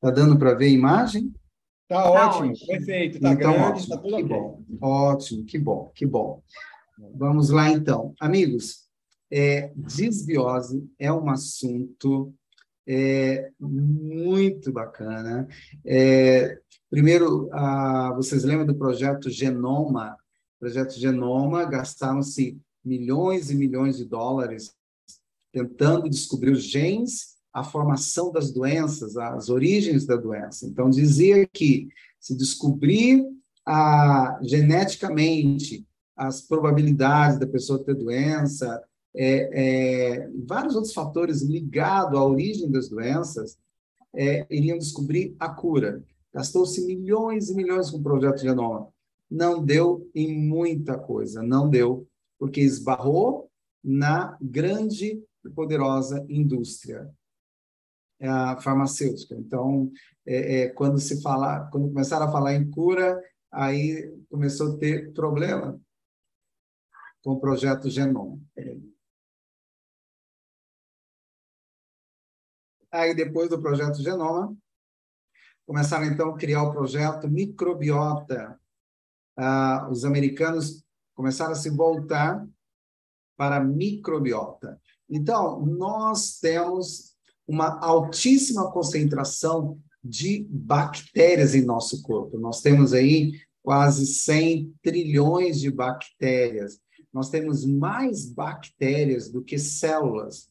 Tá dando para ver a imagem? Tá, tá ótimo, ótimo, perfeito, tá então, grande, ótimo, tá tudo que. Bom, ótimo, que bom, que bom. Vamos lá então. Amigos, é, desbiose é um assunto é, muito bacana. É, primeiro, ah, vocês lembram do projeto Genoma? O projeto Genoma gastaram-se milhões e milhões de dólares tentando descobrir os genes, a formação das doenças, as origens da doença. Então, dizia que se descobrir a, geneticamente as probabilidades da pessoa ter doença, é, é, vários outros fatores ligados à origem das doenças, é, iriam descobrir a cura. Gastou-se milhões e milhões com o projeto Genoma. Não deu em muita coisa, não deu, porque esbarrou na grande e poderosa indústria farmacêutica. Então, é, é, quando se falar, quando começaram a falar em cura, aí começou a ter problema com o projeto Genoma. Aí, depois do projeto Genoma, começaram então a criar o projeto Microbiota. Ah, os americanos começaram a se voltar para a microbiota. Então, nós temos uma altíssima concentração de bactérias em nosso corpo. Nós temos aí quase 100 trilhões de bactérias. Nós temos mais bactérias do que células.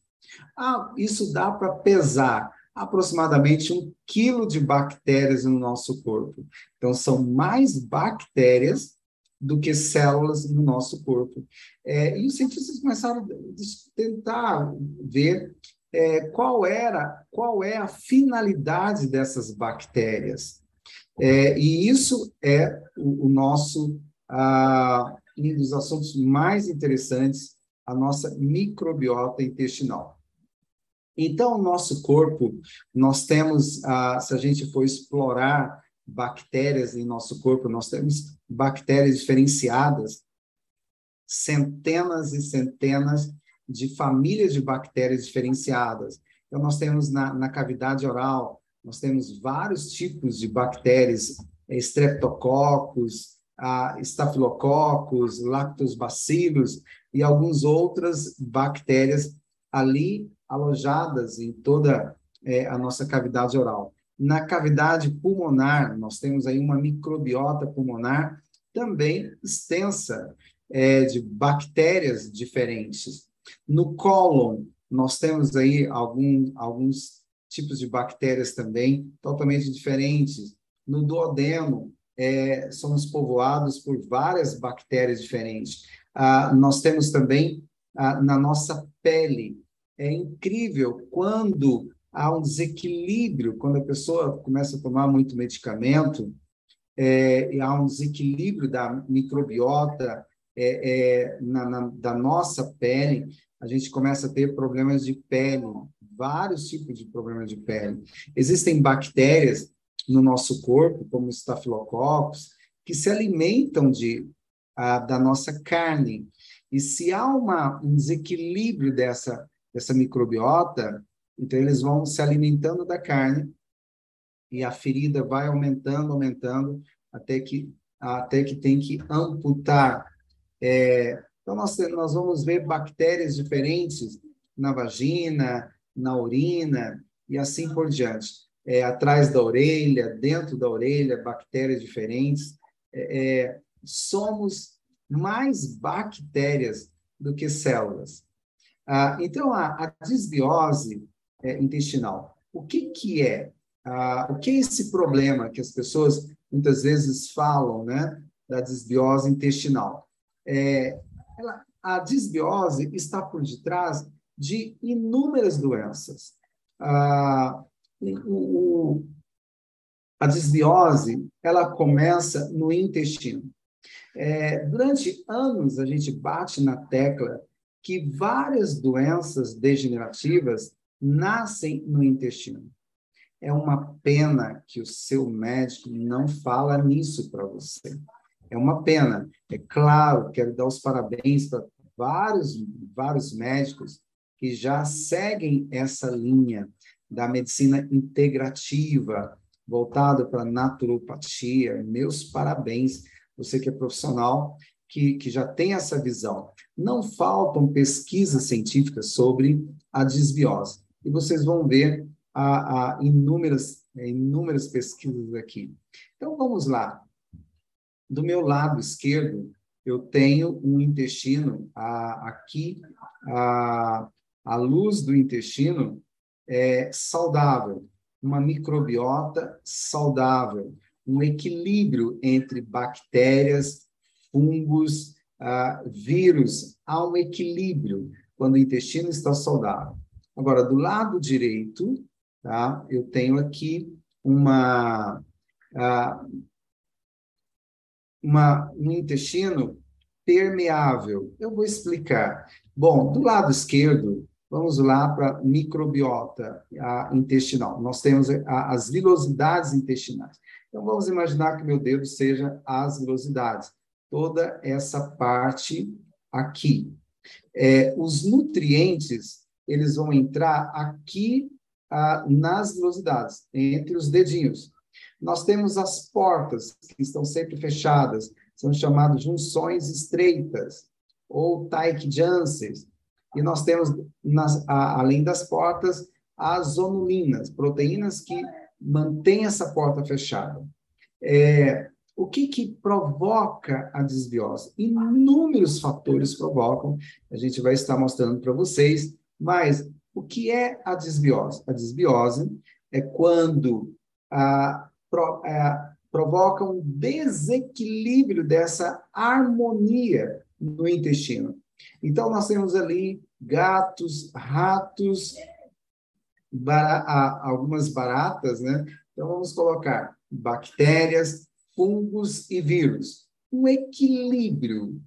Ah, isso dá para pesar aproximadamente um quilo de bactérias no nosso corpo. Então, são mais bactérias do que células no nosso corpo. É, e os cientistas começaram a tentar ver é, qual era, qual é a finalidade dessas bactérias. É, e isso é o, o nosso ah, um dos assuntos mais interessantes, a nossa microbiota intestinal. Então, nosso corpo, nós temos, ah, se a gente for explorar bactérias em nosso corpo, nós temos bactérias diferenciadas, centenas e centenas de famílias de bactérias diferenciadas. Então, nós temos na, na cavidade oral, nós temos vários tipos de bactérias, streptococcus, ah, estafilococcus, lactobacillus e algumas outras bactérias ali alojadas em toda é, a nossa cavidade oral. Na cavidade pulmonar, nós temos aí uma microbiota pulmonar também extensa, é, de bactérias diferentes. No cólon, nós temos aí algum, alguns tipos de bactérias também totalmente diferentes. No duodeno, é, somos povoados por várias bactérias diferentes. Ah, nós temos também ah, na nossa pele. É incrível quando há um desequilíbrio, quando a pessoa começa a tomar muito medicamento, é, há um desequilíbrio da microbiota é, é, na, na, da nossa pele, a gente começa a ter problemas de pele, vários tipos de problemas de pele. Existem bactérias no nosso corpo, como estafilococcus, que se alimentam de, a, da nossa carne. E se há uma, um desequilíbrio dessa, dessa microbiota, então eles vão se alimentando da carne e a ferida vai aumentando, aumentando, até que, até que tem que amputar. É, então, nós, nós vamos ver bactérias diferentes na vagina, na urina e assim por diante é, atrás da orelha, dentro da orelha, bactérias diferentes. É, é, somos mais bactérias do que células. Ah, então, a, a desbiose é, intestinal, o que, que é? Ah, o que é esse problema que as pessoas muitas vezes falam, né, da desbiose intestinal? É, ela, a desbiose está por detrás de inúmeras doenças. Ah, o, o, a desbiose ela começa no intestino. É, durante anos, a gente bate na tecla que várias doenças degenerativas nascem no intestino. É uma pena que o seu médico não fala nisso para você. É uma pena. É claro, quero dar os parabéns para vários, vários médicos que já seguem essa linha da medicina integrativa, voltado para naturopatia. Meus parabéns, você que é profissional, que, que já tem essa visão. Não faltam pesquisas científicas sobre a desbiose. E vocês vão ver a, a inúmeras, inúmeras pesquisas aqui. Então, vamos lá. Do meu lado esquerdo, eu tenho um intestino a, aqui, a, a luz do intestino é saudável, uma microbiota saudável, um equilíbrio entre bactérias, fungos, vírus. Há um equilíbrio quando o intestino está saudável. Agora, do lado direito, tá, eu tenho aqui uma, uma, um intestino permeável. Eu vou explicar. Bom, do lado esquerdo, Vamos lá para microbiota intestinal. Nós temos as vilosidades intestinais. Então, vamos imaginar que meu dedo seja as vilosidades. Toda essa parte aqui. É, os nutrientes, eles vão entrar aqui ah, nas vilosidades, entre os dedinhos. Nós temos as portas, que estão sempre fechadas, são chamadas junções estreitas, ou Taik Janssens, e nós temos, nas, a, além das portas, as zonulinas, proteínas que mantêm essa porta fechada. É, o que, que provoca a desbiose? Inúmeros fatores provocam, a gente vai estar mostrando para vocês, mas o que é a desbiose? A desbiose é quando a, pro, a, provoca um desequilíbrio dessa harmonia no intestino. Então, nós temos ali gatos, ratos, algumas baratas, né? Então, vamos colocar bactérias, fungos e vírus. Um equilíbrio.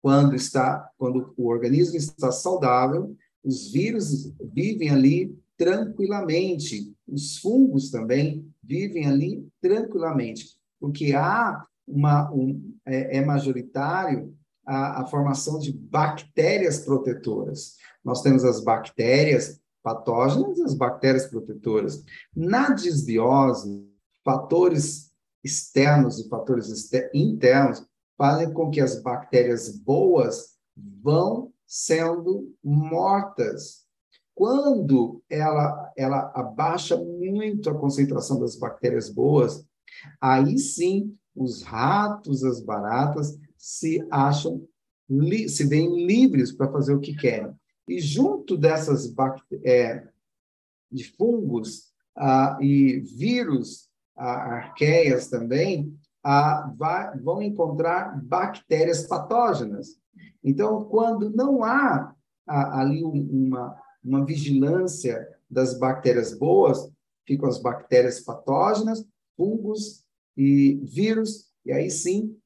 Quando, está, quando o organismo está saudável, os vírus vivem ali tranquilamente, os fungos também vivem ali tranquilamente, porque há uma, um, é, é majoritário a, a formação de bactérias protetoras. Nós temos as bactérias patógenas e as bactérias protetoras. Na desbiose, fatores externos e fatores internos fazem com que as bactérias boas vão sendo mortas. Quando ela, ela abaixa muito a concentração das bactérias boas, aí sim os ratos, as baratas se acham, se veem livres para fazer o que querem. E junto dessas é, de fungos ah, e vírus, ah, arqueias também, ah, vai, vão encontrar bactérias patógenas. Então, quando não há ah, ali uma, uma vigilância das bactérias boas, ficam as bactérias patógenas, fungos e vírus, e aí sim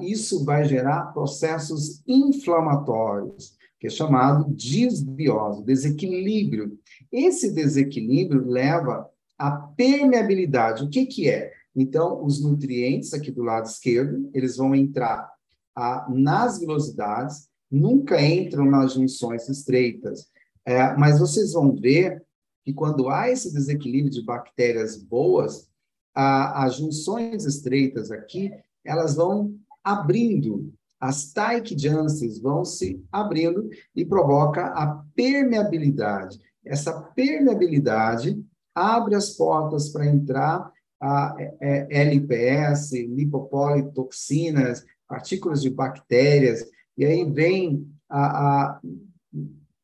isso vai gerar processos inflamatórios, que é chamado disbiose, desequilíbrio. Esse desequilíbrio leva à permeabilidade. O que, que é? Então, os nutrientes aqui do lado esquerdo, eles vão entrar ah, nas velocidades, nunca entram nas junções estreitas. É, mas vocês vão ver que quando há esse desequilíbrio de bactérias boas, as junções estreitas aqui, elas vão abrindo, as Taik Janssens vão se abrindo e provoca a permeabilidade. Essa permeabilidade abre as portas para entrar a é, é, LPS, lipopolitoxinas, partículas de bactérias, e aí vem a, a,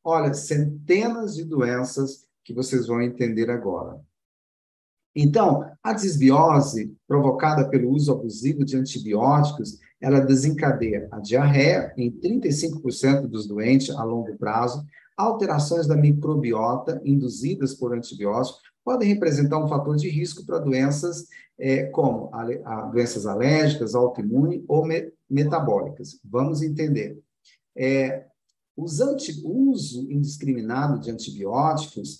olha, centenas de doenças que vocês vão entender agora. Então, a desbiose provocada pelo uso abusivo de antibióticos, ela desencadeia a diarreia em 35% dos doentes a longo prazo, alterações da microbiota induzidas por antibióticos podem representar um fator de risco para doenças é, como a, a, doenças alérgicas, autoimunes ou me, metabólicas. Vamos entender. É, anti, o uso indiscriminado de antibióticos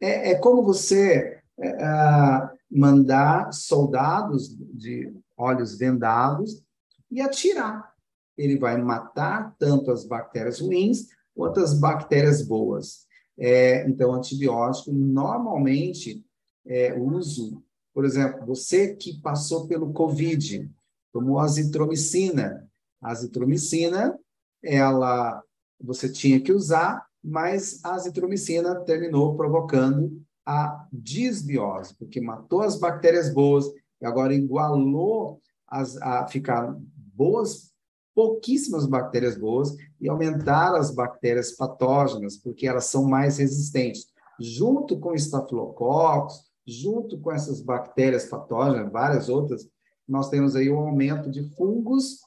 é, é como você é, mandar soldados de olhos vendados e atirar. Ele vai matar tanto as bactérias ruins quanto as bactérias boas. É, então, antibiótico, normalmente, é, uso, por exemplo, você que passou pelo COVID, tomou azitromicina. A azitromicina, ela, você tinha que usar, mas a azitromicina terminou provocando a disbiose, porque matou as bactérias boas e agora igualou as, a ficar boas, pouquíssimas bactérias boas e aumentar as bactérias patógenas, porque elas são mais resistentes. Junto com estafilococos, junto com essas bactérias patógenas, várias outras, nós temos aí um aumento de fungos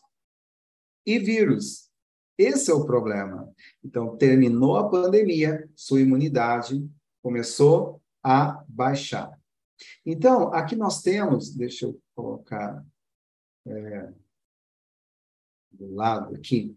e vírus. Esse é o problema. Então, terminou a pandemia, sua imunidade começou a baixar. Então, aqui nós temos, deixa eu colocar é, do lado aqui,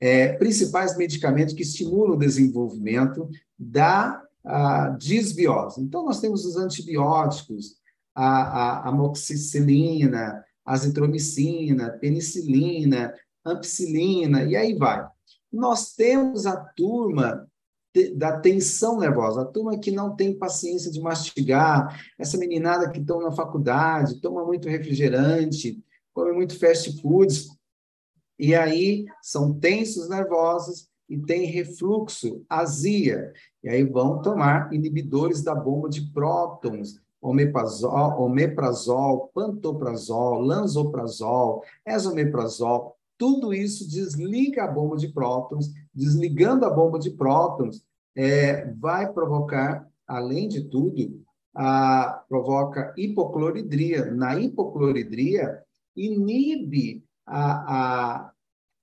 é, principais medicamentos que estimulam o desenvolvimento da a, disbiose. Então, nós temos os antibióticos, a, a amoxicilina, azitromicina, penicilina, ampicilina, e aí vai. Nós temos a turma da tensão nervosa, a turma que não tem paciência de mastigar, essa meninada que estão na faculdade, toma muito refrigerante, come muito fast foods, e aí são tensos nervosos e tem refluxo, azia, e aí vão tomar inibidores da bomba de prótons, omeprazol, omeprazol pantoprazol, lanzoprazol, esomeprazol, tudo isso desliga a bomba de prótons, desligando a bomba de prótons, é, vai provocar, além de tudo, a, provoca hipocloridria. Na hipocloridria, inibe a, a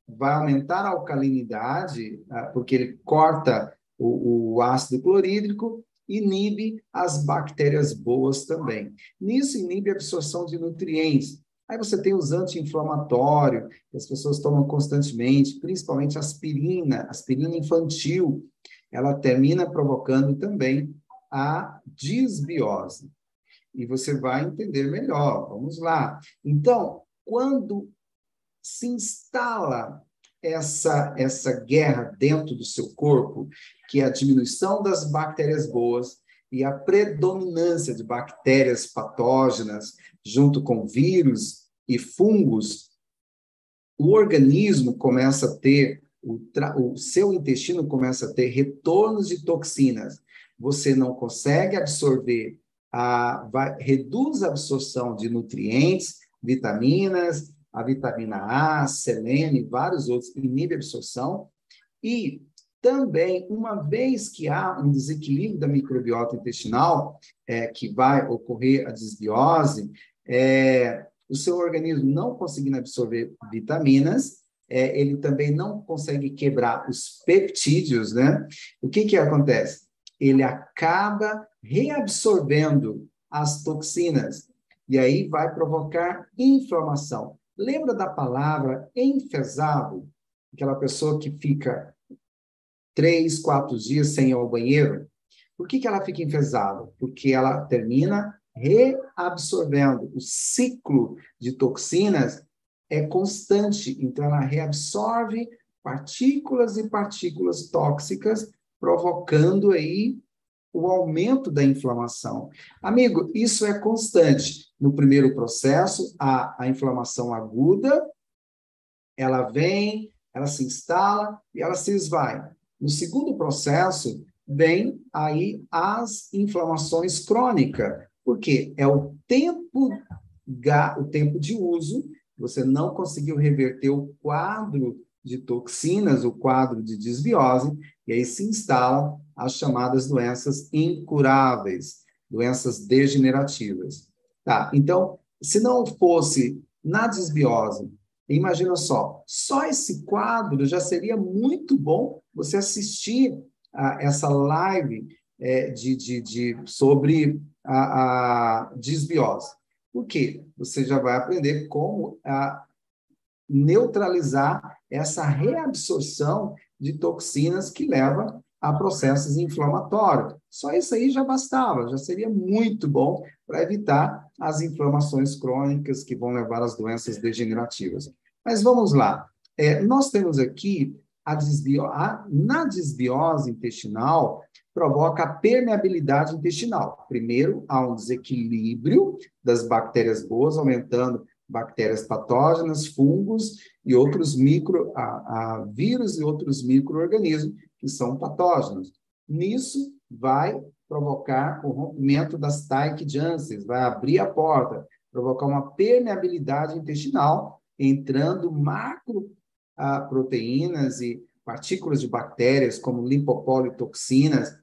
vai aumentar a alcalinidade, porque ele corta o, o ácido clorídrico, inibe as bactérias boas também. Nisso, inibe a absorção de nutrientes. Aí você tem os anti-inflamatórios, que as pessoas tomam constantemente, principalmente aspirina, aspirina infantil, ela termina provocando também a disbiose. E você vai entender melhor. Vamos lá. Então, quando se instala essa, essa guerra dentro do seu corpo, que é a diminuição das bactérias boas e a predominância de bactérias patógenas junto com vírus e fungos, o organismo começa a ter, o, o seu intestino começa a ter retornos de toxinas. Você não consegue absorver, a, vai, reduz a absorção de nutrientes, vitaminas, a vitamina A, selênio e vários outros, inibe a absorção. E também, uma vez que há um desequilíbrio da microbiota intestinal, é, que vai ocorrer a desbiose, é, o seu organismo não conseguindo absorver vitaminas, é, ele também não consegue quebrar os peptídeos, né? O que que acontece? Ele acaba reabsorvendo as toxinas e aí vai provocar inflamação. Lembra da palavra enfesado? Aquela pessoa que fica três, quatro dias sem ir ao banheiro. Por que, que ela fica enfesada? Porque ela termina reabsorvendo. O ciclo de toxinas é constante, então ela reabsorve partículas e partículas tóxicas, provocando aí o aumento da inflamação. Amigo, isso é constante. No primeiro processo, a, a inflamação aguda, ela vem, ela se instala e ela se esvai. No segundo processo, vem aí as inflamações crônicas, porque é o tempo, o tempo de uso, você não conseguiu reverter o quadro de toxinas, o quadro de desbiose, e aí se instalam as chamadas doenças incuráveis, doenças degenerativas. Tá, então, se não fosse na desbiose, imagina só, só esse quadro já seria muito bom você assistir a essa live é, de, de, de, sobre a, a desbiose. Por quê? Você já vai aprender como a, neutralizar essa reabsorção de toxinas que leva a processos inflamatórios. Só isso aí já bastava, já seria muito bom para evitar as inflamações crônicas que vão levar às doenças degenerativas. Mas vamos lá. É, nós temos aqui a desbio... a... na desbiose intestinal, provoca a permeabilidade intestinal. Primeiro, há um desequilíbrio das bactérias boas, aumentando bactérias patógenas, fungos e outros micro, a, a vírus e outros micro-organismos que são patógenos. Nisso, vai provocar o rompimento das Janssens, vai abrir a porta, provocar uma permeabilidade intestinal, entrando macro a, proteínas e partículas de bactérias, como lipopolitoxinas,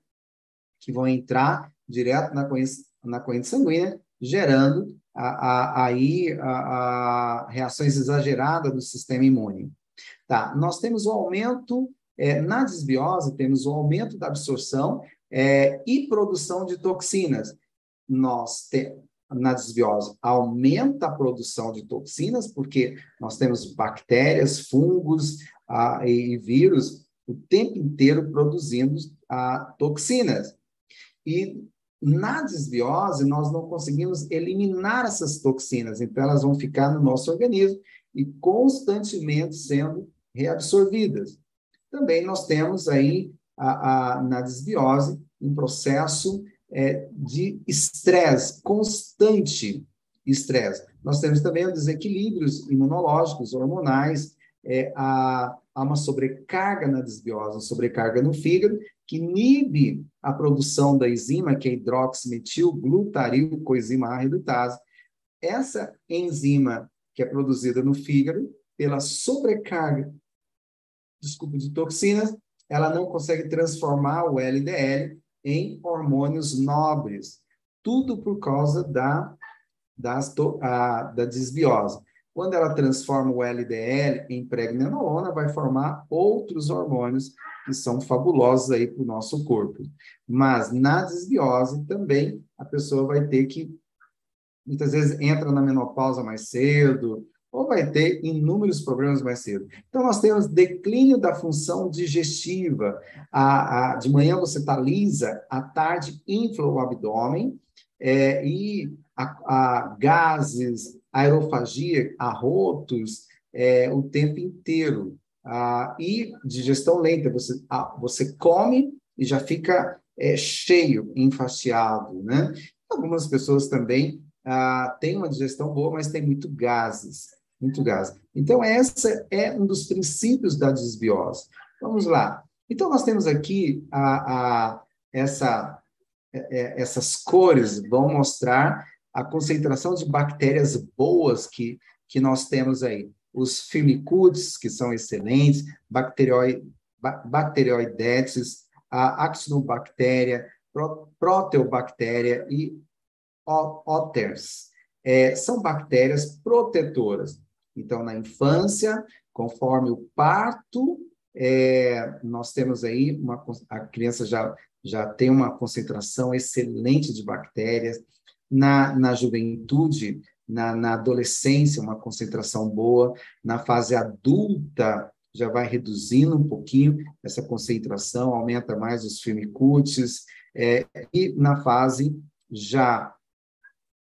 que vão entrar direto na corrente, na corrente sanguínea, gerando aí reações exageradas do sistema imune. Tá, nós temos o aumento, é, na desbiose, temos o aumento da absorção é, e produção de toxinas. Nós temos na desbiose aumenta a produção de toxinas, porque nós temos bactérias, fungos ah, e vírus o tempo inteiro produzindo ah, toxinas. E na desbiose, nós não conseguimos eliminar essas toxinas, então elas vão ficar no nosso organismo e constantemente sendo reabsorvidas. Também nós temos aí, a, a na desbiose, um processo é, de estresse, constante estresse. Nós temos também os desequilíbrios imunológicos, hormonais, é, a, há uma sobrecarga na desbiose, uma sobrecarga no fígado, que inibe a produção da enzima, que é hidroximetilglutaril coenzima A. Essa enzima que é produzida no fígado, pela sobrecarga, desculpa, de toxinas, ela não consegue transformar o LDL em hormônios nobres. Tudo por causa da, a, da desbiose. Quando ela transforma o LDL em pregnenolona, vai formar outros hormônios que são fabulosos aí para o nosso corpo. Mas na desbiose também a pessoa vai ter que muitas vezes entra na menopausa mais cedo ou vai ter inúmeros problemas mais cedo. Então nós temos declínio da função digestiva. A, a de manhã você está lisa, à tarde infla o abdômen é, e a, a gases, aerofagia, arrotos, é, o tempo inteiro. E digestão lenta, você, você come e já fica é, cheio, enfastiado, né? Algumas pessoas também ah, têm uma digestão boa, mas tem muito gases, muito gás. Então, essa é um dos princípios da desbiose. Vamos lá. Então, nós temos aqui a, a essa, é, é, essas cores vão mostrar a concentração de bactérias boas que, que nós temos aí. Os firmicutes, que são excelentes, bacterioi, bacteroidetes, a actinobactéria, proteobactéria e otters. É, são bactérias protetoras. Então, na infância, conforme o parto, é, nós temos aí uma a criança já já tem uma concentração excelente de bactérias. Na, na juventude, na, na adolescência, uma concentração boa, na fase adulta, já vai reduzindo um pouquinho essa concentração, aumenta mais os firmicutes, é, e na fase já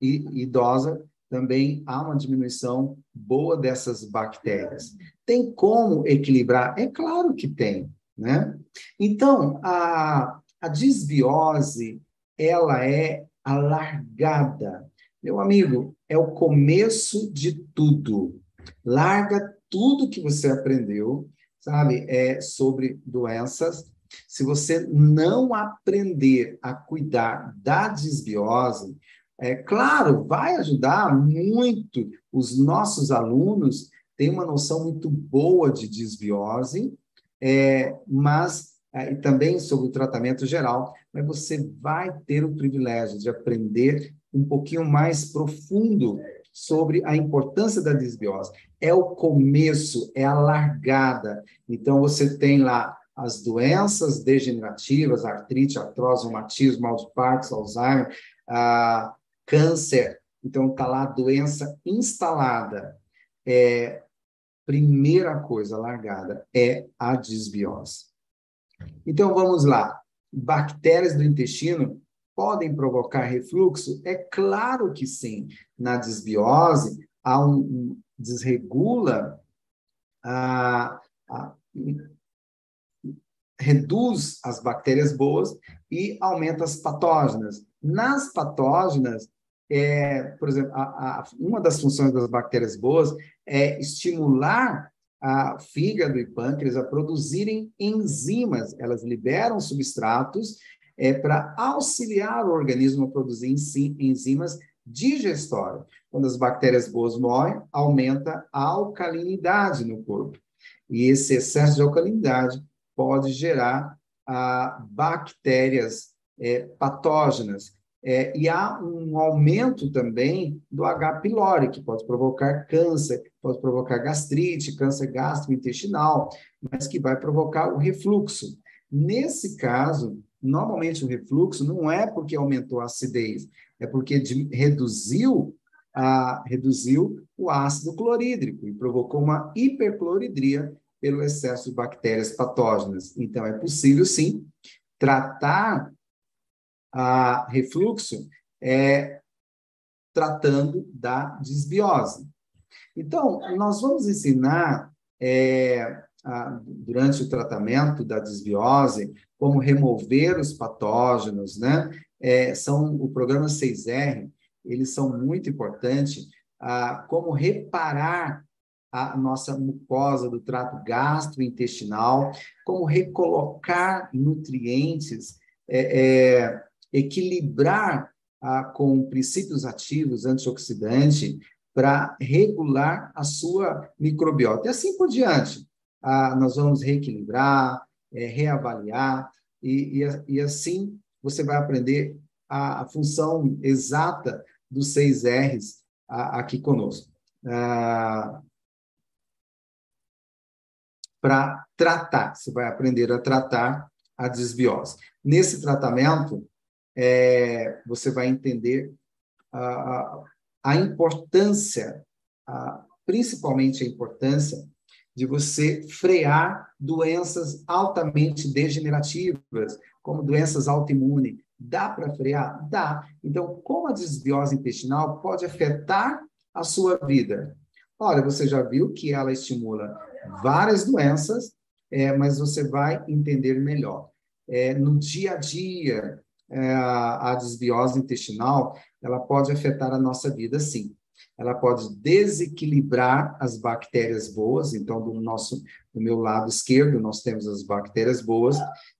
idosa, também há uma diminuição boa dessas bactérias. Tem como equilibrar? É claro que tem, né? Então, a, a disbiose, ela é a largada. Meu amigo, é o começo de tudo. Larga tudo que você aprendeu, sabe, é sobre doenças. Se você não aprender a cuidar da desbiose, é claro, vai ajudar muito os nossos alunos têm uma noção muito boa de desbiose, é, mas é, e também sobre o tratamento geral, mas você vai ter o privilégio de aprender um pouquinho mais profundo sobre a importância da desbiose. É o começo, é a largada. Então, você tem lá as doenças degenerativas, artrite, artrose, reumatismo, mal de Parkinson, Alzheimer, ah, câncer. Então, está lá a doença instalada. É, primeira coisa largada é a desbiose. Então, vamos lá. Bactérias do intestino podem provocar refluxo? É claro que sim. Na desbiose, há um, um desregula a, a, reduz as bactérias boas e aumenta as patógenas. Nas patógenas, é, por exemplo, a, a, uma das funções das bactérias boas é estimular a fígado e pâncreas a produzirem enzimas. Elas liberam substratos é, para auxiliar o organismo a produzir enzimas digestórias. Quando as bactérias boas morrem, aumenta a alcalinidade no corpo. E esse excesso de alcalinidade pode gerar ah, bactérias é, patógenas. É, e há um aumento também do H. pylori, que pode provocar câncer, pode provocar gastrite, câncer gastrointestinal, mas que vai provocar o refluxo. Nesse caso, normalmente o refluxo não é porque aumentou a acidez, é porque de, reduziu, a, reduziu o ácido clorídrico e provocou uma hipercloridria pelo excesso de bactérias patógenas. Então, é possível, sim, tratar a refluxo é tratando da desbiose. Então, nós vamos ensinar, é, a, durante o tratamento da desbiose, como remover os patógenos, né? É, são o programa 6R, eles são muito importantes, a, como reparar a nossa mucosa do trato gastrointestinal, como recolocar nutrientes é, é, equilibrar ah, com princípios ativos antioxidantes para regular a sua microbiota. E assim por diante. Ah, nós vamos reequilibrar, é, reavaliar, e, e, e, assim você vai aprender a, a função exata dos seis R's a, aqui conosco. Ah, para tratar, você vai aprender a tratar a desbiose. Nesse tratamento, é, você vai entender a, a importância, a, principalmente a importância de você frear doenças altamente degenerativas, como doenças autoimunes. Dá para frear? Dá. Então, como a desbiose intestinal pode afetar a sua vida? Olha, você já viu que ela estimula várias doenças, é, mas você vai entender melhor. É, no dia a dia, é, a desbiose intestinal, ela pode afetar a nossa vida, sim. Ela pode desequilibrar as bactérias boas, então, do nosso, do meu lado esquerdo, nós temos as bactérias boas,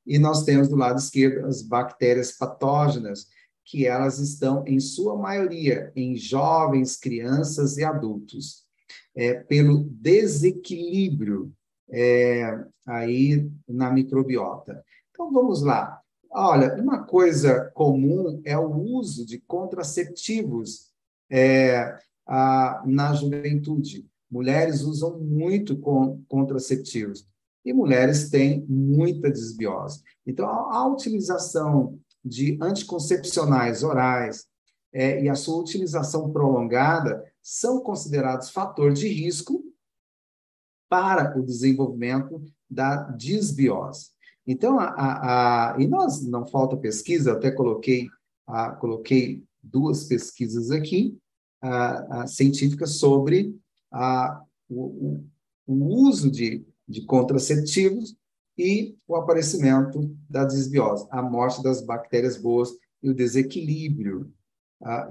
e nós temos do lado esquerdo as bactérias patógenas, que elas estão, em sua maioria, em jovens, crianças e adultos, é, pelo desequilíbrio é, aí na microbiota. Então, vamos lá. Olha, uma coisa comum é o uso de contraceptivos é, a, na juventude. Mulheres usam muito com, contraceptivos e mulheres têm muita desbiose. Então, a, a utilização de anticoncepcionais orais é, e a sua utilização prolongada são considerados fator de risco para o desenvolvimento da desbiose. Então, a, a, a, e nós não falta pesquisa, até coloquei, coloquei duas pesquisas aqui científicas sobre o, o uso de, de contraceptivos e o aparecimento da desbiose, a morte das bactérias boas e o desequilíbrio.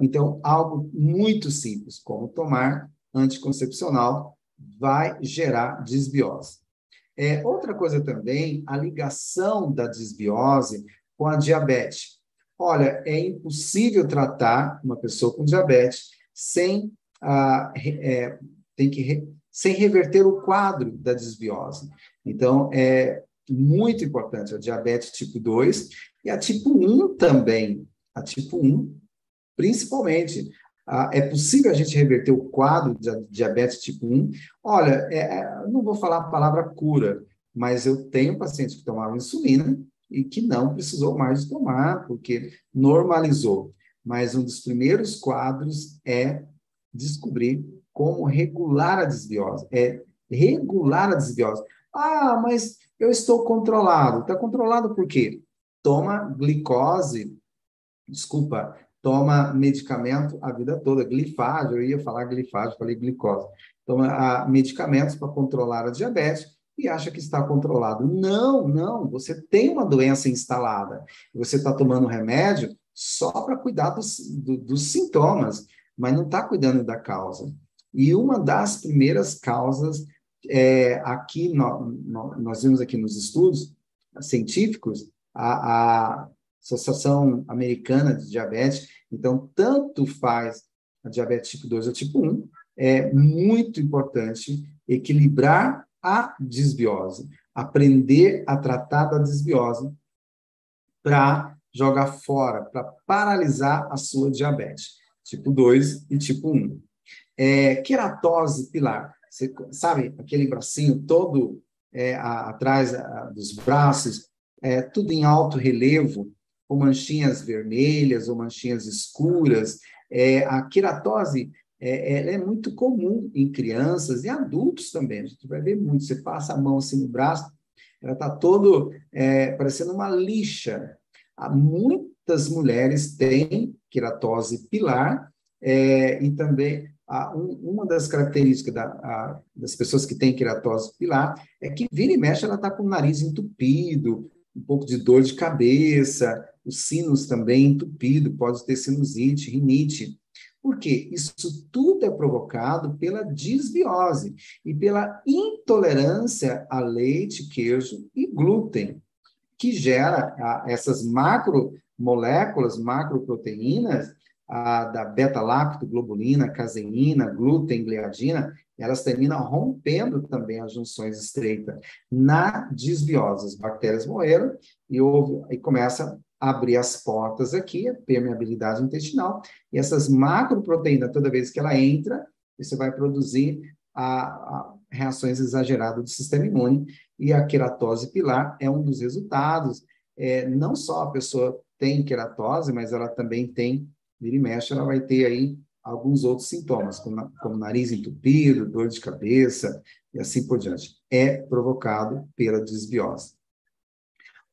Então, algo muito simples, como tomar anticoncepcional, vai gerar desbiose. É, outra coisa também, a ligação da desbiose com a diabetes. Olha, é impossível tratar uma pessoa com diabetes sem, ah, é, tem que re, sem reverter o quadro da desbiose. Então, é muito importante a diabetes tipo 2 e a tipo 1 também. A tipo 1, principalmente. Ah, é possível a gente reverter o quadro de diabetes tipo 1? Olha, é, é não vou falar a palavra cura, mas eu tenho pacientes que tomavam insulina e que não precisou mais de tomar, porque normalizou. Mas um dos primeiros quadros é descobrir como regular a desbiose. É regular a desbiose. Ah, mas eu estou controlado. Está controlado por quê? Toma glicose, desculpa, toma medicamento a vida toda, glifágio, eu ia falar glifágio, falei glicose. Toma ah, medicamentos para controlar a diabetes e acha que está controlado. Não, não, você tem uma doença instalada. Você está tomando remédio só para cuidar dos, do, dos sintomas, mas não está cuidando da causa. E uma das primeiras causas, é, aqui no, no, nós vimos aqui nos estudos científicos, a, a Associação Americana de Diabetes, então, tanto faz a diabetes tipo 2 ou tipo 1, é muito importante equilibrar a desbiose, aprender a tratar da desbiose para jogar fora, para paralisar a sua diabetes, tipo 2 e tipo 1. É, queratose pilar, você sabe aquele bracinho todo é, a, atrás a, dos braços, é, tudo em alto relevo, com manchinhas vermelhas ou manchinhas escuras. É, a queratose é, é muito comum em crianças e adultos também. A gente vai ver muito. Você passa a mão assim no braço, ela está todo é, parecendo uma lixa. Há muitas mulheres têm queratose pilar é, e também um, uma das características da, a, das pessoas que têm queratose pilar é que vira e mexe ela está com o nariz entupido, um pouco de dor de cabeça, os sinos também entupido, pode ter sinusite, rinite. Por quê? Isso tudo é provocado pela disbiose e pela intolerância a leite, queijo e glúten, que gera a, essas macromoléculas, macroproteínas, a, da beta-lactoglobulina, caseína, glúten, gliadina, elas terminam rompendo também as junções estreitas na disbiose. As bactérias morreram e, houve, e começa abrir as portas aqui, a permeabilidade intestinal, e essas macroproteínas, toda vez que ela entra, você vai produzir a, a reações exageradas do sistema imune, e a queratose pilar é um dos resultados. É, não só a pessoa tem queratose, mas ela também tem, vira e mexe, ela vai ter aí alguns outros sintomas, como, como nariz entupido, dor de cabeça, e assim por diante. É provocado pela desbiose.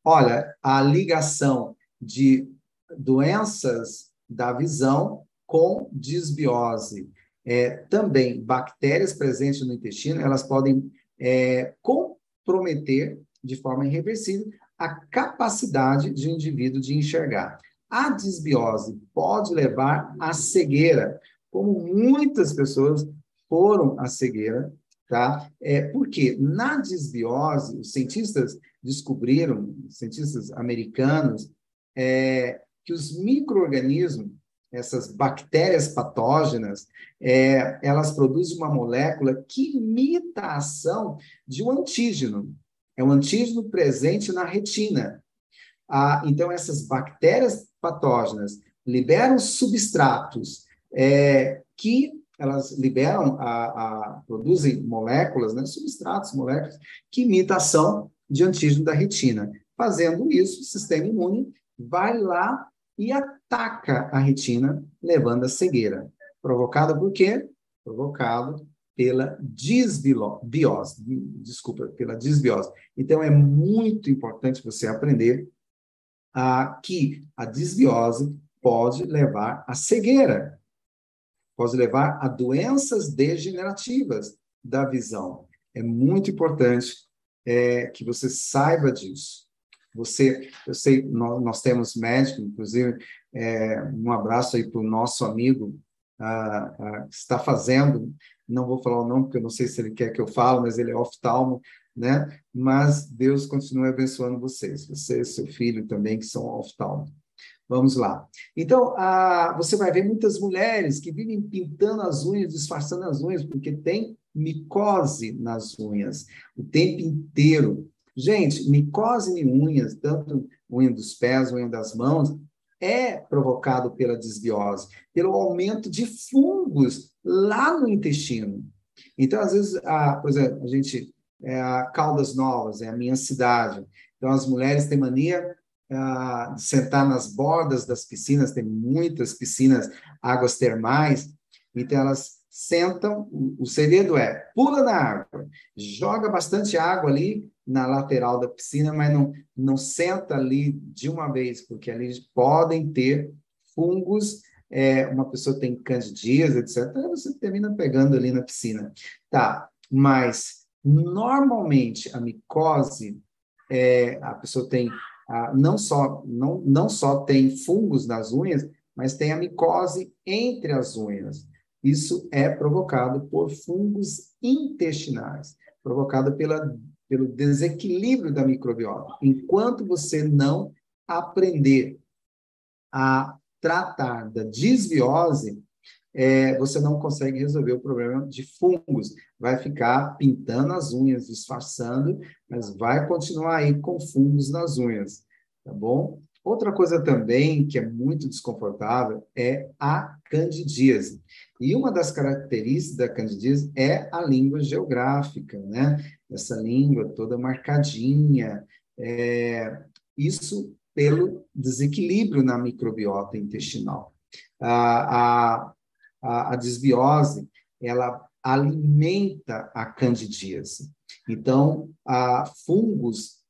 Olha, a ligação de doenças da visão com disbiose. É, também, bactérias presentes no intestino, elas podem é, comprometer de forma irreversível a capacidade de um indivíduo de enxergar. A disbiose pode levar à cegueira, como muitas pessoas foram à cegueira, tá? É, porque na disbiose, os cientistas descobriram, cientistas americanos, é, que os micro-organismos, essas bactérias patógenas, é, elas produzem uma molécula que imita a ação de um antígeno. É um antígeno presente na retina. Ah, então, essas bactérias patógenas liberam substratos é, que elas liberam, a, a, produzem moléculas, né, substratos, moléculas, que imitam a ação de antígeno da retina. Fazendo isso, o sistema imune vai lá e ataca a retina, levando a cegueira. Provocado por quê? Provocado pela desbiose, desculpa, pela desbiose. Então, é muito importante você aprender que a desbiose pode levar à cegueira, pode levar a doenças degenerativas da visão. É muito importante é, que você saiba disso. Você, eu sei, nós, nós temos médico, inclusive, é, um abraço aí para o nosso amigo ah, ah, que está fazendo, não vou falar o nome, porque eu não sei se ele quer que eu fale, mas ele é oftalmo, né? Mas Deus continue abençoando vocês, você e seu filho também, que são oftalmo. Vamos lá. Então, ah, você vai ver muitas mulheres que vivem pintando as unhas, disfarçando as unhas, porque tem micose nas unhas o tempo inteiro. Gente, micose em unhas, tanto unha dos pés, unha das mãos, é provocado pela desbiose, pelo aumento de fungos lá no intestino. Então, às vezes, a, por exemplo, a gente, é, a Caldas Novas, é a minha cidade. Então, as mulheres têm mania a, de sentar nas bordas das piscinas, tem muitas piscinas, águas termais, então elas sentam, o, o segredo é, pula na água, joga bastante água ali, na lateral da piscina, mas não, não senta ali de uma vez, porque ali podem ter fungos, é, uma pessoa tem candidíase, etc., você termina pegando ali na piscina. Tá, mas Normalmente, a micose, é, a pessoa tem não, só, não, não só tem fungos nas unhas, mas tem a micose entre as unhas. Isso é provocado por fungos intestinais, provocado pela, pelo desequilíbrio da microbiota. Enquanto você não aprender a tratar da desbiose, é, você não consegue resolver o problema de fungos. Vai ficar pintando as unhas, disfarçando, mas vai continuar aí com fungos nas unhas, tá bom? Outra coisa também que é muito desconfortável é a candidíase. E uma das características da candidíase é a língua geográfica, né? Essa língua toda marcadinha. É, isso pelo desequilíbrio na microbiota intestinal. A, a, a, desbiose, ela alimenta a candidíase. Então, a fungos,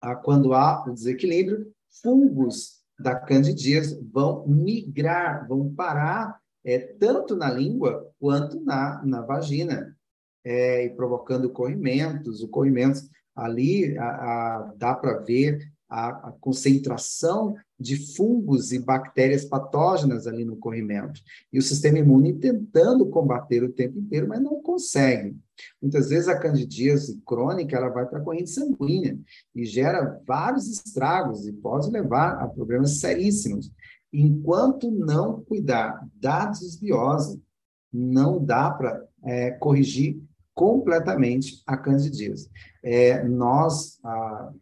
a, quando há o desequilíbrio, fungos da candidíase vão migrar, vão parar é, tanto na língua quanto na, na vagina, é, e provocando corrimentos. O corrimentos ali a, a, dá para ver a, a, concentração de fungos e bactérias patógenas ali no corrimento. E o sistema imune tentando combater o tempo inteiro, mas não consegue. Muitas vezes a candidíase crônica ela vai para a corrente sanguínea e gera vários estragos e pode levar a problemas seríssimos. Enquanto não cuidar da desbiose, não dá para é, corrigir completamente a candidíase. É, nós ah,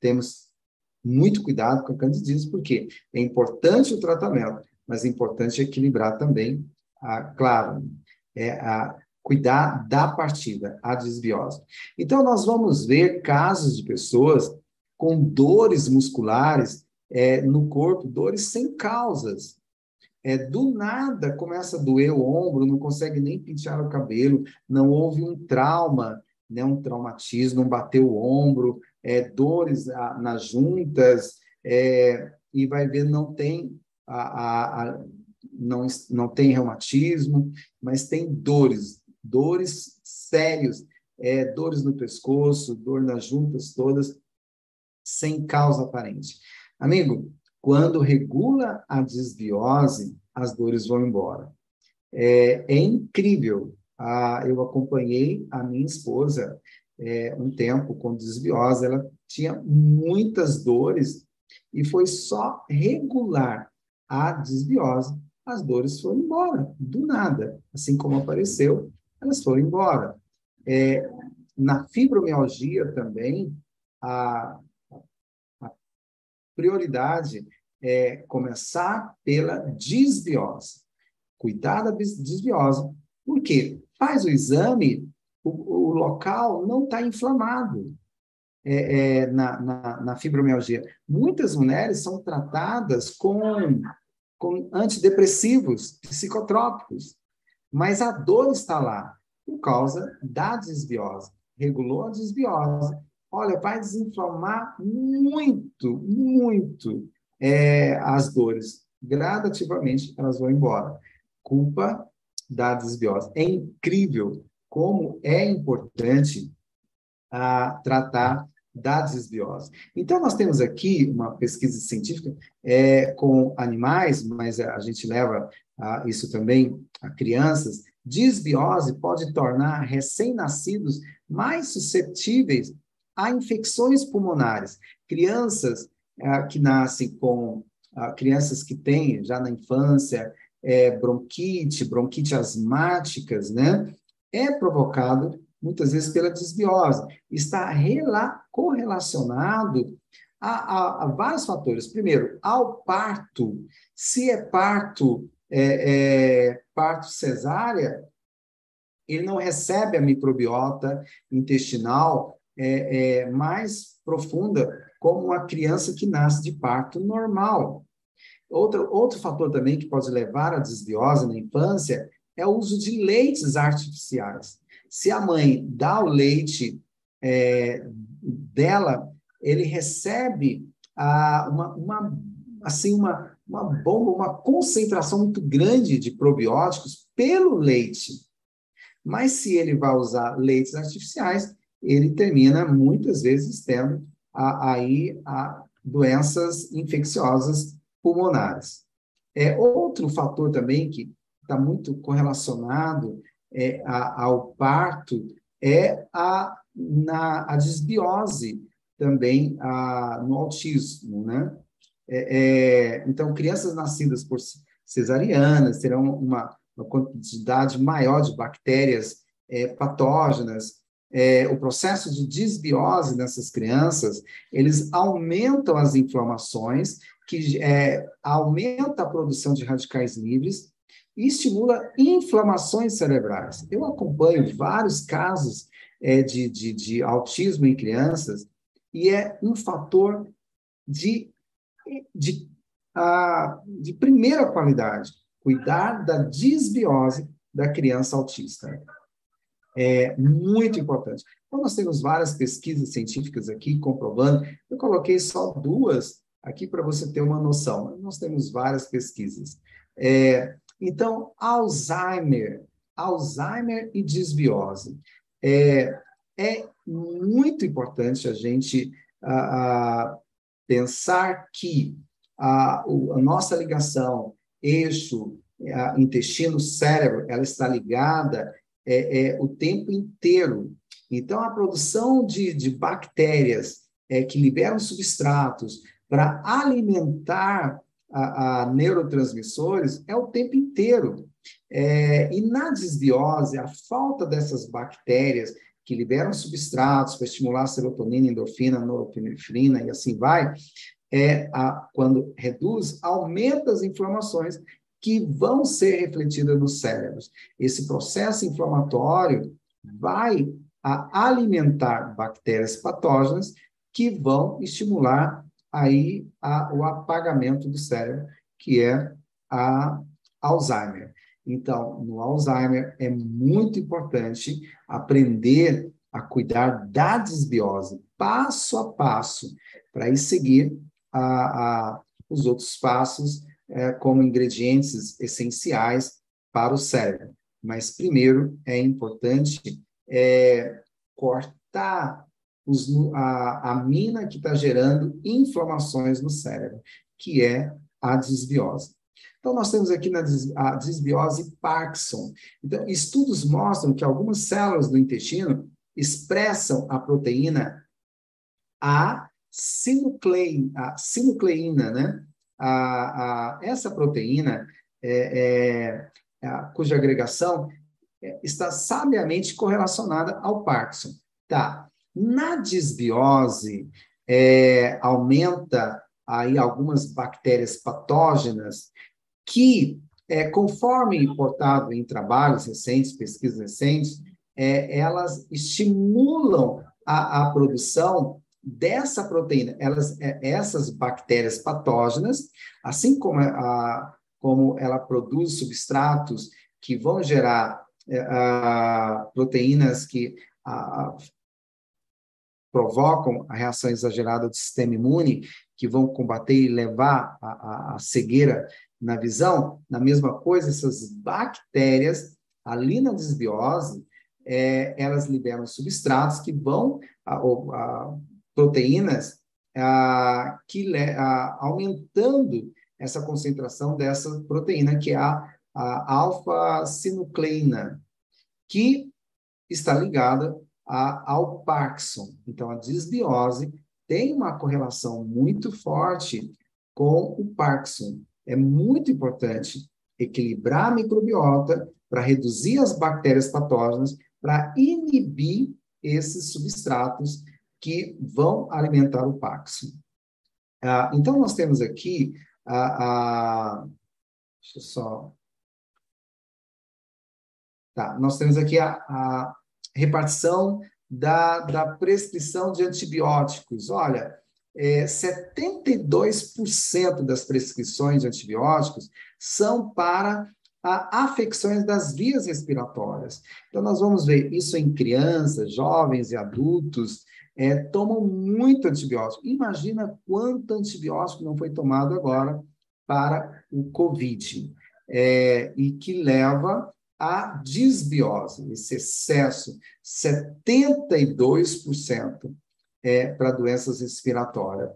temos muito cuidado com a candidíase, porque é importante o tratamento, mas é importante equilibrar também, a, claro, é a cuidar da partida, a desbiose. Então, nós vamos ver casos de pessoas com dores musculares é, no corpo, dores sem causas. É, do nada começa a doer o ombro, não consegue nem pentear o cabelo, não houve um trauma, né, um traumatismo, não bateu o ombro, é, dores a, nas juntas, é, e vai ver não tem a, a, não, não tem reumatismo, mas tem dores, dores sérios, é, dores no pescoço, dor nas juntas todas, sem causa aparente. Amigo, quando regula a desbiose, as dores vão embora. É, é incrível. Ah, eu acompanhei a minha esposa é, um tempo com desbiose, ela tinha muitas dores e foi só regular a desbiose, as dores foram embora, do nada. Assim como apareceu, elas foram embora. É, na fibromialgia também, a, a prioridade é começar pela desbiose. Cuidar da desbiose. Por quê? Faz o exame o, o local não está inflamado é, é, na, na, na, fibromialgia. Muitas mulheres são tratadas com, com antidepressivos, psicotrópicos, mas a dor está lá por causa da desbiose. Regulou a desbiose. Olha, vai desinflamar muito, muito é, as dores. Gradativamente elas vão embora. Culpa da desbiose. É incrível como é importante a tratar da desbiose. Então, nós temos aqui uma pesquisa científica é, com animais, mas a gente leva a, isso também a crianças. Desbiose pode tornar recém-nascidos mais suscetíveis a infecções pulmonares. Crianças é, que nascem com, crianças que têm já na infância é, bronquite, bronquite asmáticas, né? É provocado muitas vezes pela desbiose. Está correlacionado a, a, a, vários fatores. Primeiro, ao parto. Se é parto, é, é, parto cesárea, ele não recebe a microbiota intestinal é, é, mais profunda como uma criança que nasce de parto normal. Outro, outro fator também que pode levar à desbiose na infância é o uso de leites artificiais. Se a mãe dá o leite é, dela, ele recebe uma, uma, assim, uma, uma bomba, uma concentração muito grande de probióticos pelo leite. Mas se ele vai usar leites artificiais, ele termina muitas vezes tendo aí doenças infecciosas pulmonares. É outro fator também que está muito correlacionado é, a, ao parto é a, na, a desbiose também a, no autismo, né? É, é, então, crianças nascidas por cesarianas terão uma, uma quantidade maior de bactérias é, patógenas. É, o processo de desbiose nessas crianças, eles aumentam as inflamações, que é, aumenta a produção de radicais livres e estimula inflamações cerebrais. Eu acompanho vários casos é, de, de, de autismo em crianças e é um fator de, de, uh, de primeira qualidade, cuidar da desbiose da criança autista. É muito importante. Então, nós temos várias pesquisas científicas aqui comprovando. Eu coloquei só duas aqui para você ter uma noção. Nós temos várias pesquisas. É, então, Alzheimer, Alzheimer e desbiose. É, é muito importante a gente pensar que a, a, nossa ligação eixo intestino-cérebro, ela está ligada é, é, o tempo inteiro. Então, a produção de, de bactérias é, que liberam substratos para alimentar a, a, neurotransmissores é o tempo inteiro. É, e na desbiose, a falta dessas bactérias que liberam substratos para estimular serotonina, endorfina, norepinefrina e assim vai, é a, quando reduz, aumenta as inflamações que vão ser refletidas nos cérebros. Esse processo inflamatório vai alimentar bactérias patógenas que vão estimular aí o apagamento do cérebro, que é a Alzheimer. Então, no Alzheimer, é muito importante aprender a cuidar da desbiose, passo a passo, para aí seguir a, a, os outros passos é, como ingredientes essenciais para o cérebro. Mas, primeiro, é importante é, cortar os, a, a mina que está gerando inflamações no cérebro, que é a desbiose. Então, nós temos aqui na a desbiose Parkinson. Então, estudos mostram que algumas células do intestino expressam a proteína A sinucleina, a sinucleína né? A, a, essa proteína, é, é, a, cuja agregação é, está sabiamente correlacionada ao Parkinson. Tá. Na desbiose, é, aumenta aí algumas bactérias patógenas que, é, conforme reportado em trabalhos recentes, pesquisas recentes, é, elas estimulam a, a, produção dessa proteína. Elas, é, essas bactérias patógenas, assim como, a, como ela produz substratos que vão gerar é, a, proteínas que provocam a reação exagerada do sistema imune, que vão combater e levar a, a, cegueira na visão, na mesma coisa, essas bactérias, ali na desbiose, é, elas liberam substratos que vão, a, a proteínas, a, que a, aumentando essa concentração dessa proteína, que é a, a alfa-sinucleina, que está ligada a, ao Parkinson. Então, a desbiose tem uma correlação muito forte com o Parkinson é muito importante equilibrar a microbiota para reduzir as bactérias patógenas, para inibir esses substratos que vão alimentar o Paxo. Ah, então, nós temos aqui a, a. Deixa eu só. Tá, nós temos aqui a, a repartição da, da prescrição de antibióticos. Olha, é, 72% das prescrições de antibióticos são para a afecções das vias respiratórias. Então, nós vamos ver isso em crianças, jovens e adultos, é, tomam muito antibiótico. Imagina quanto antibiótico não foi tomado agora para o COVID, é, e que leva a disbiose, esse excesso, 72% é para doenças respiratórias,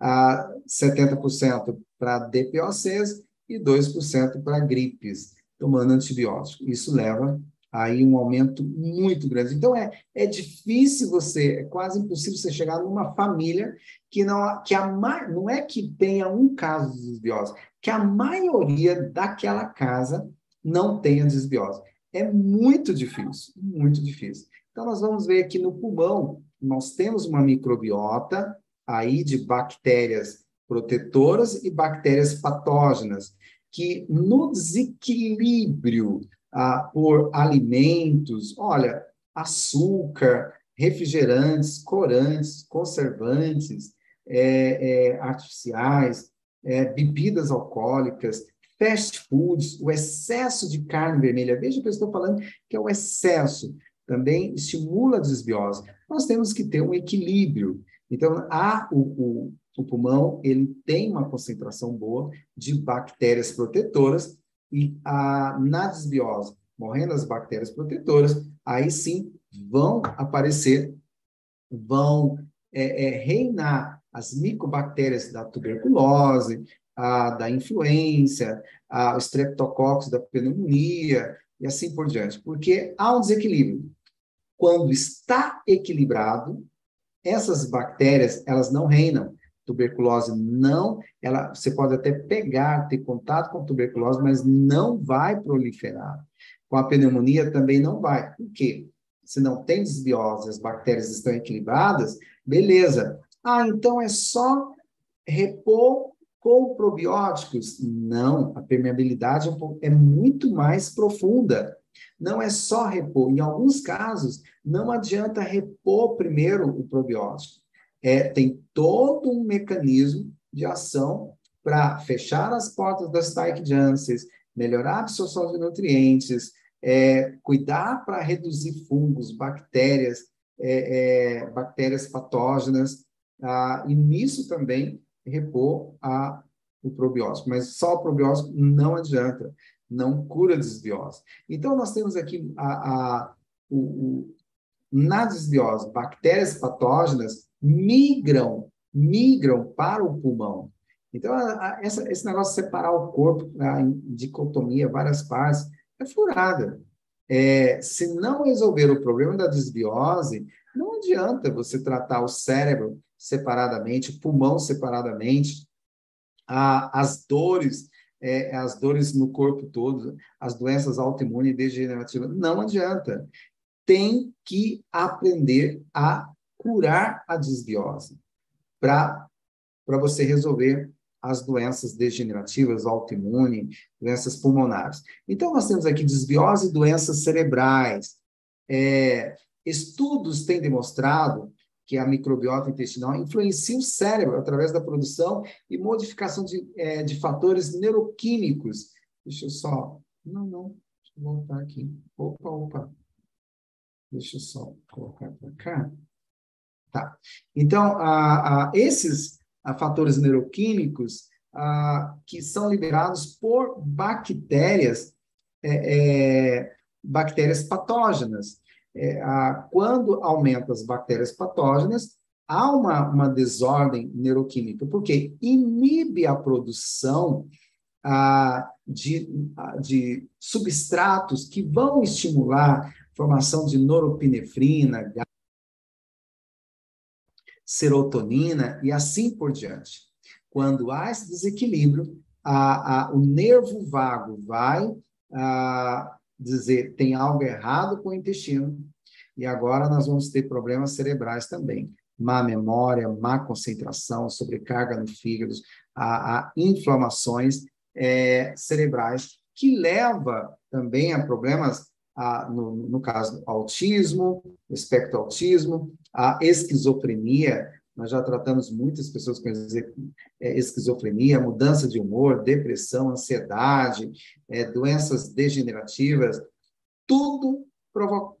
a 70% para DPOCs e 2% para gripes, tomando antibiótico. Isso leva aí um aumento muito grande. Então é, é difícil você, é quase impossível você chegar numa família que não que a não é que tenha um caso de desbiose, que a maioria daquela casa não tenha desbiose. É muito difícil, muito difícil. Então nós vamos ver aqui no pulmão, nós temos uma microbiota aí de bactérias protetoras e bactérias patógenas que no desequilíbrio ah, por alimentos, olha, açúcar, refrigerantes, corantes, conservantes, é, é, artificiais, é, bebidas alcoólicas, fast foods, o excesso de carne vermelha. Veja que eu estou falando que é o excesso. Também estimula a desbiose. Nós temos que ter um equilíbrio. Então, há o, o, o pulmão, ele tem uma concentração boa de bactérias protetoras e a, na desbiose, morrendo as bactérias protetoras, aí sim vão aparecer, vão é, é, reinar as micobactérias da tuberculose, a, da influenza, a, o streptococcus da pneumonia e assim por diante, porque há um desequilíbrio. Quando está equilibrado, essas bactérias, elas não reinam. Tuberculose não, ela, você pode até pegar, ter contato com tuberculose, mas não vai proliferar. Com a pneumonia também não vai. Por quê? Se não tem desbiose, as bactérias estão equilibradas, beleza. Ah, então é só repor com probióticos? Não, a permeabilidade é, é muito mais profunda. Não é só repor. Em alguns casos, não adianta repor primeiro o probiótico. É, tem todo um mecanismo de ação para fechar as portas das Janssens, melhorar a absorção de nutrientes, é, cuidar para reduzir fungos, bactérias, é, é, bactérias patógenas, ah, e nisso também repor a, o probiótico. Mas só o probiótico não adianta, não cura a desbiose. Então, nós temos aqui a, a, o, o, na desbiose, bactérias patógenas migram, migram para o pulmão. Então, a, essa, esse negócio de separar o corpo em dicotomia, várias partes, é furada. É, se não resolver o problema da desbiose, não adianta você tratar o cérebro separadamente, pulmão separadamente, a, as dores, é, as dores no corpo todo, as doenças autoimunes e degenerativas, não adianta. Tem que aprender a curar a desbiose para você resolver as doenças degenerativas, autoimune, doenças pulmonares. Então, nós temos aqui desbiose e doenças cerebrais. É, estudos têm demonstrado que a microbiota intestinal influencia o cérebro através da produção e modificação de, é, de fatores neuroquímicos. Deixa eu só. Não, não. Deixa eu voltar aqui. Opa, opa. Deixa eu só colocar para cá. Tá. Então, a, a, esses a fatores neuroquímicos a, que são liberados por bactérias, é, é, bactérias patógenas. É, a, quando aumenta as bactérias patógenas, há uma, uma desordem neuroquímica, porque inibe a produção de, de substratos que vão estimular a formação de noropinefrina, serotonina e assim por diante. Quando há esse desequilíbrio, a, a, o nervo vago vai dizer tem algo errado com o intestino e agora nós vamos ter problemas cerebrais também. Má memória, má concentração, sobrecarga no fígado, a, a inflamações é, cerebrais, que leva também a problemas a, no, no caso, autismo, espectro autismo, a esquizofrenia, nós já tratamos muitas pessoas com é, esquizofrenia, mudança de humor, depressão, ansiedade, é, doenças degenerativas, tudo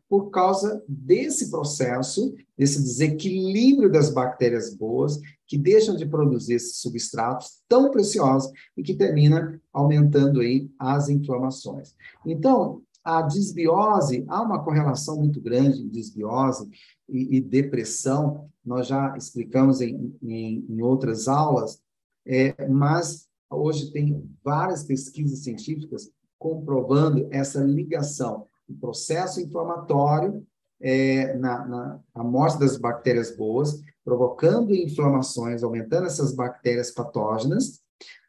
por causa desse processo, desse desequilíbrio das bactérias boas, que deixam de produzir esses substratos tão preciosos e que termina aumentando aí as inflamações. Então, A desbiose, há uma correlação muito grande em desbiose e, e depressão, nós já explicamos em, em, em outras aulas, é, mas hoje tem várias pesquisas científicas comprovando essa ligação. Do processo inflamatório é, na, na a morte das bactérias boas, provocando inflamações, aumentando essas bactérias patógenas,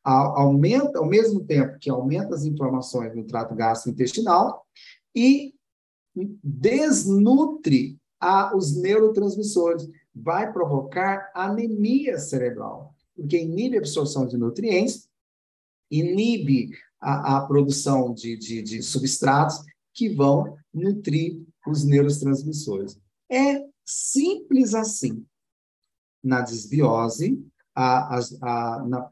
aumenta, ao mesmo tempo que aumenta as inflamações no trato gastrointestinal e desnutre a, os neurotransmissores, vai provocar anemia cerebral, porque inibe a absorção de nutrientes, inibe a, a produção de, de, de substratos que vão nutrir os neurotransmissores. É simples assim. Na desbiose, a, a, a, na,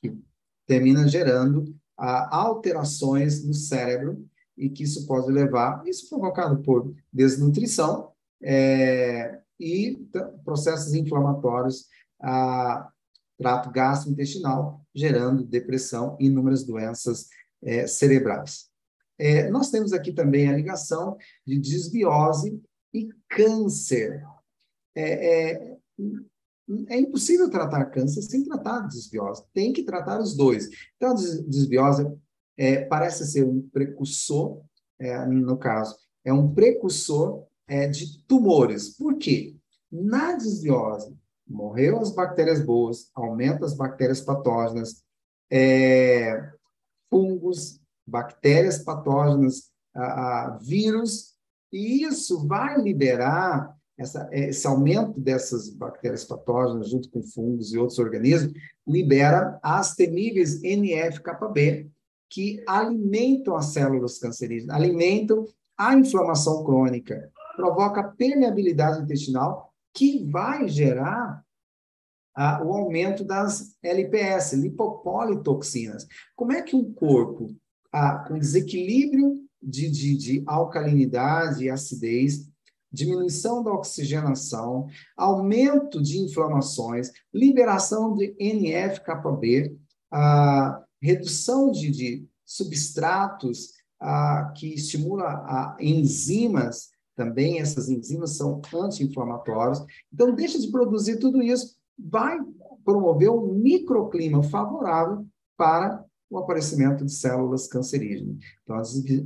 que termina gerando alterações no cérebro e que isso pode levar, isso provocado por desnutrição é, e processos inflamatórios a trato gastrointestinal, gerando depressão e inúmeras doenças é, cerebrais. É, nós temos aqui também a ligação de desbiose e câncer. É, é, impossível tratar câncer sem tratar a desbiose. Tem que tratar os dois. Então, a desbiose é, parece ser um precursor, é, no caso, é um precursor é, de tumores. Por quê? Na desbiose, morreu as bactérias boas, aumenta as bactérias patógenas, é, fungos, bactérias patógenas, a, a, vírus, e isso vai liberar essa, esse aumento dessas bactérias patógenas, junto com fungos e outros organismos, libera as temíveis NF-κB, que alimentam as células cancerígenas, alimentam a inflamação crônica, provoca permeabilidade intestinal, que vai gerar ah, o aumento das LPS, lipopolitoxinas. Como é que um corpo ah, com desequilíbrio de, de, de alcalinidade e acidez, diminuição da oxigenação, aumento de inflamações, liberação de NF-κB, a redução de, de substratos a, que estimula a enzimas, também essas enzimas são anti-inflamatórias. Então, deixa de produzir tudo isso, vai promover um microclima favorável para o aparecimento de células cancerígenas. Então,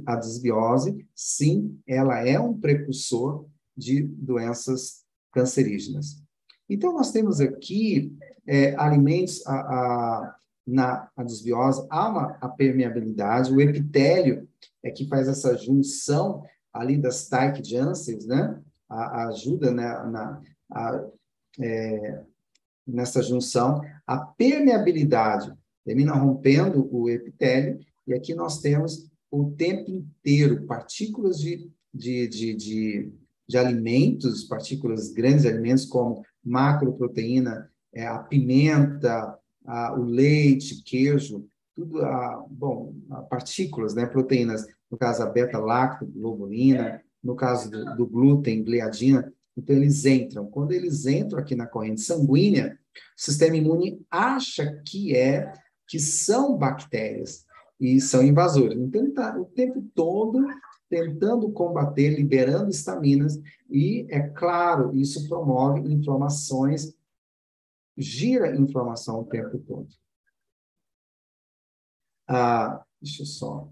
a desbiose, sim, ela é um precursor de doenças cancerígenas. Então, nós temos aqui é, alimentos, a, a, na a desbiose, há uma a permeabilidade, o epitélio é que faz essa junção ali das Janssens, né? A, ajuda né, na, a, é, nessa junção. A permeabilidade termina rompendo o epitélio, e aqui nós temos o tempo inteiro partículas de, de, de, de, de alimentos, partículas grandes de alimentos, como macroproteína, é, a pimenta, a, o leite, queijo, tudo, a, bom, a partículas, né, proteínas, no caso a beta-lactoglobulina, no caso do, do glúten, gliadina, então eles entram. Quando eles entram aqui na corrente sanguínea, o sistema imune acha que é que são bactérias e são invasores. Então, ele está o tempo todo tentando combater, liberando estaminas, e, é claro, isso promove inflamações, gira inflamação o tempo todo. Ah, deixa eu só.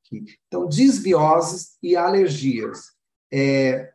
Aqui. Então, desbioses e alergias. É,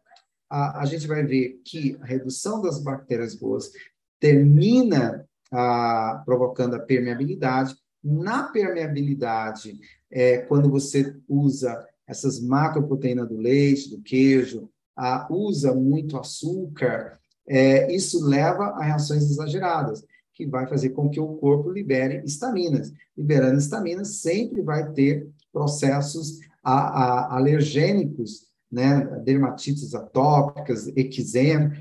a, a gente vai ver que a redução das bactérias boas termina a, provocando a permeabilidade. Na permeabilidade, é, quando você usa essas macroproteínas do leite, do queijo, a, usa muito açúcar, é, isso leva a reações exageradas, que vai fazer com que o corpo libere estaminas. Liberando estaminas, sempre vai ter processos a, a, alergênicos, né, dermatites atópicas, eczema,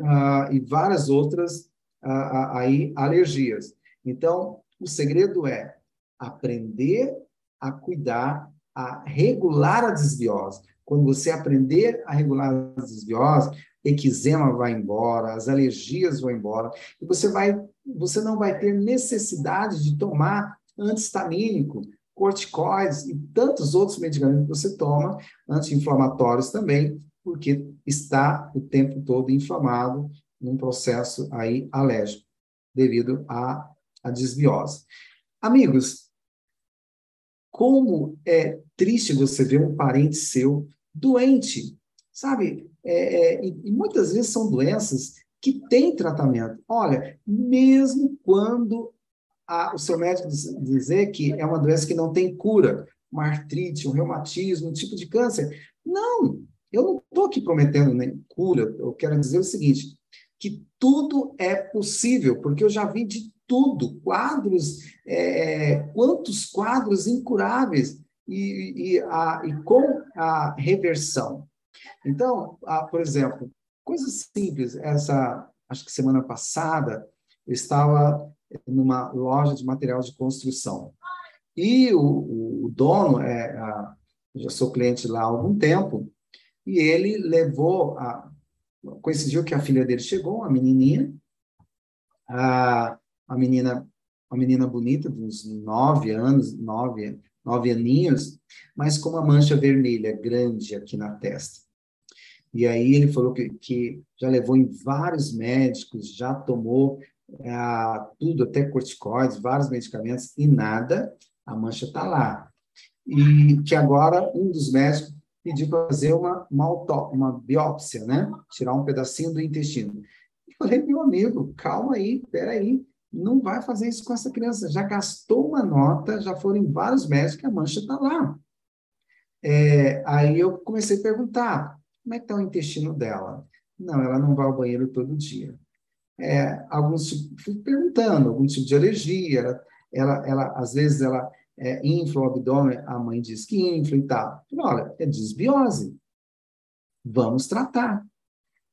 uh, e várias outras aí alergias. Então, o segredo é aprender a cuidar, a regular a desbiose. Quando você aprender a regular a desbiose, eczema vai embora, as alergias vão embora, e você vai, você não vai ter necessidade de tomar antihistamínico corticoides e tantos outros medicamentos que você toma, anti-inflamatórios também, porque está o tempo todo inflamado num processo aí alérgico, devido à, à desbiose. Amigos, como é triste você ver um parente seu doente, sabe? É, é, e muitas vezes são doenças que têm tratamento. Olha, mesmo quando a, o seu médico dizer que é uma doença que não tem cura, uma artrite, um reumatismo, um tipo de câncer. Não, eu não estou aqui prometendo nem cura. Eu quero dizer o seguinte, que tudo é possível, porque eu já vi de tudo, quadros, é, quantos quadros incuráveis e, e, a, e com a reversão. Então, a, por exemplo, coisas simples. Essa, acho que semana passada, eu estava numa loja de material de construção. E o, o dono, é, a, já sou cliente lá há algum tempo, e ele levou, a, coincidiu que a filha dele chegou, a menininha, a, a menina, uma menina bonita, de uns nove anos, nove, nove aninhos, mas com uma mancha vermelha grande aqui na testa. E aí ele falou que, que já levou em vários médicos, já tomou é, tudo, até corticoides, vários medicamentos, e nada, a mancha está lá. E que agora um dos médicos pediu para fazer uma, uma, uma biópsia, né? Tirar um pedacinho do intestino. Eu falei, meu amigo, calma aí, peraí, não vai fazer isso com essa criança. Já gastou uma nota, já foram em vários médicos, a mancha está lá. É, aí eu comecei a perguntar, como é que está o intestino dela? Não, ela não vai ao banheiro todo dia é, alguns fui perguntando algum tipo de alergia, ela, ela, ela às vezes ela é, infla o abdômen, a mãe diz que infla e tal. Olha, é desbiose. Vamos tratar.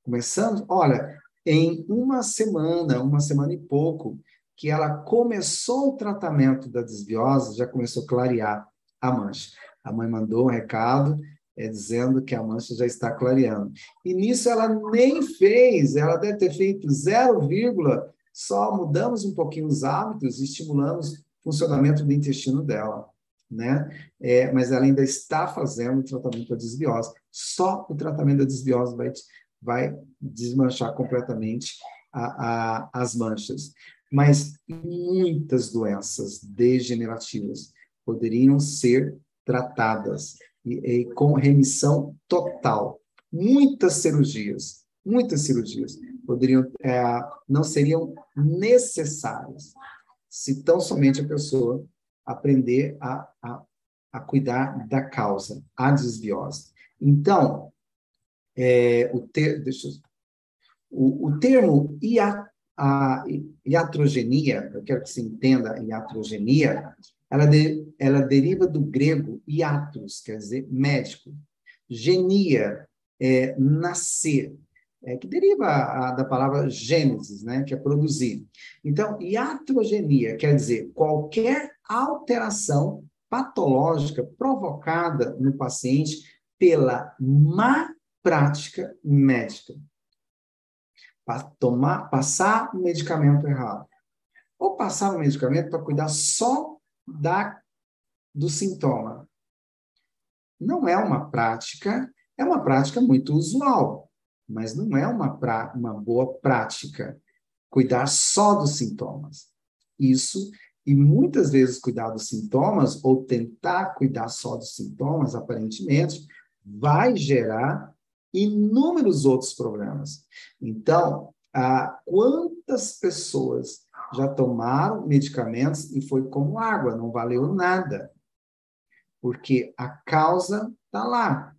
Começamos, olha, em uma semana, uma semana e pouco, que ela começou o tratamento da desbiose, já começou a clarear a mancha. A mãe mandou um recado, é, dizendo que a mancha já está clareando. E nisso ela nem fez, ela deve ter feito 0, só mudamos um pouquinho os hábitos e estimulamos o funcionamento do intestino dela. Né? É, mas ela ainda está fazendo o tratamento da desbiose. Só o tratamento da desbiose vai, vai desmanchar completamente a, a, as manchas. Mas muitas doenças degenerativas poderiam ser tratadas e, e com remissão total. Muitas cirurgias, muitas cirurgias poderiam, é, não seriam necessárias se tão somente a pessoa aprender a, a, a cuidar da causa, a desbiose. Então, é, o, ter, eu, o, o termo ia, a, iatrogenia, eu quero que se entenda iatrogenia, ela, de, ela deriva do grego iatros, quer dizer médico. Genia, é nascer, é, que deriva a, da palavra gênesis, né, que é produzir. Então, iatrogenia quer dizer qualquer alteração patológica provocada no paciente pela má prática médica. Para tomar, passar o medicamento errado. Ou passar o medicamento para cuidar só da, do sintoma. Não é uma prática, é uma prática muito usual, mas não é uma, pra, uma boa prática cuidar só dos sintomas. Isso, e muitas vezes cuidar dos sintomas, ou tentar cuidar só dos sintomas, aparentemente, vai gerar inúmeros outros problemas. Então, ah, quantas pessoas já tomaram medicamentos e foi como água, não valeu nada. Porque a causa está lá,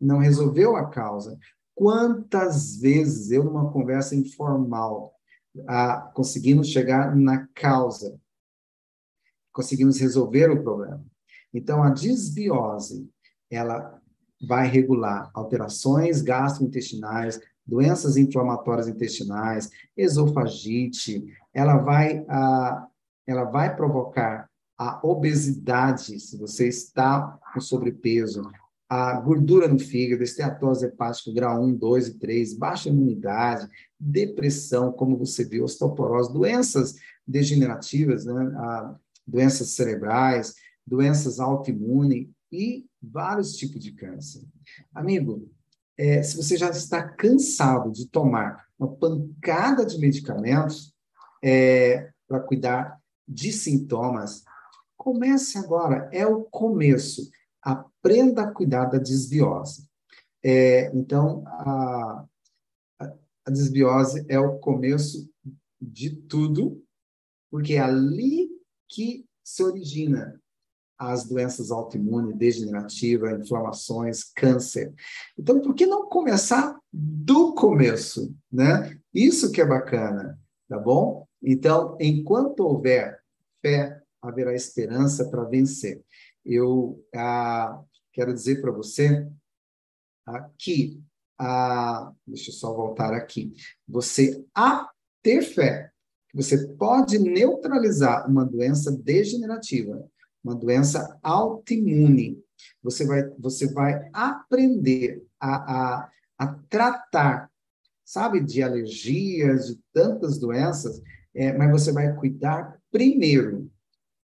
não resolveu a causa. Quantas vezes eu, numa conversa informal, ah, conseguimos chegar na causa, conseguimos resolver o problema. Então, a desbiose, ela vai regular alterações gastrointestinais, doenças inflamatórias intestinais, esofagite, ela vai, a, ela vai provocar a obesidade, se você está com sobrepeso, a gordura no fígado, esteatose hepática grau 1, 2 e 3, baixa imunidade, depressão, como você viu, osteoporose, doenças degenerativas, né? doenças cerebrais, doenças autoimunes e vários tipos de câncer. Amigo, é, se você já está cansado de tomar uma pancada de medicamentos é, para cuidar de sintomas, comece agora, é o começo. Aprenda a cuidar da desbiose. É, então, a, a desbiose é o começo de tudo, porque é ali que se origina as doenças autoimunes, degenerativas, inflamações, câncer. Então, por que não começar do começo, né? Isso que é bacana, tá bom? Então, enquanto houver fé, haverá esperança para vencer. Eu ah, quero dizer para você que, ah, deixa eu só voltar aqui, você a ter fé, você pode neutralizar uma doença degenerativa uma doença autoimune. Você vai, você vai aprender a, a, a tratar, sabe, de alergias, de tantas doenças, é, mas você vai cuidar primeiro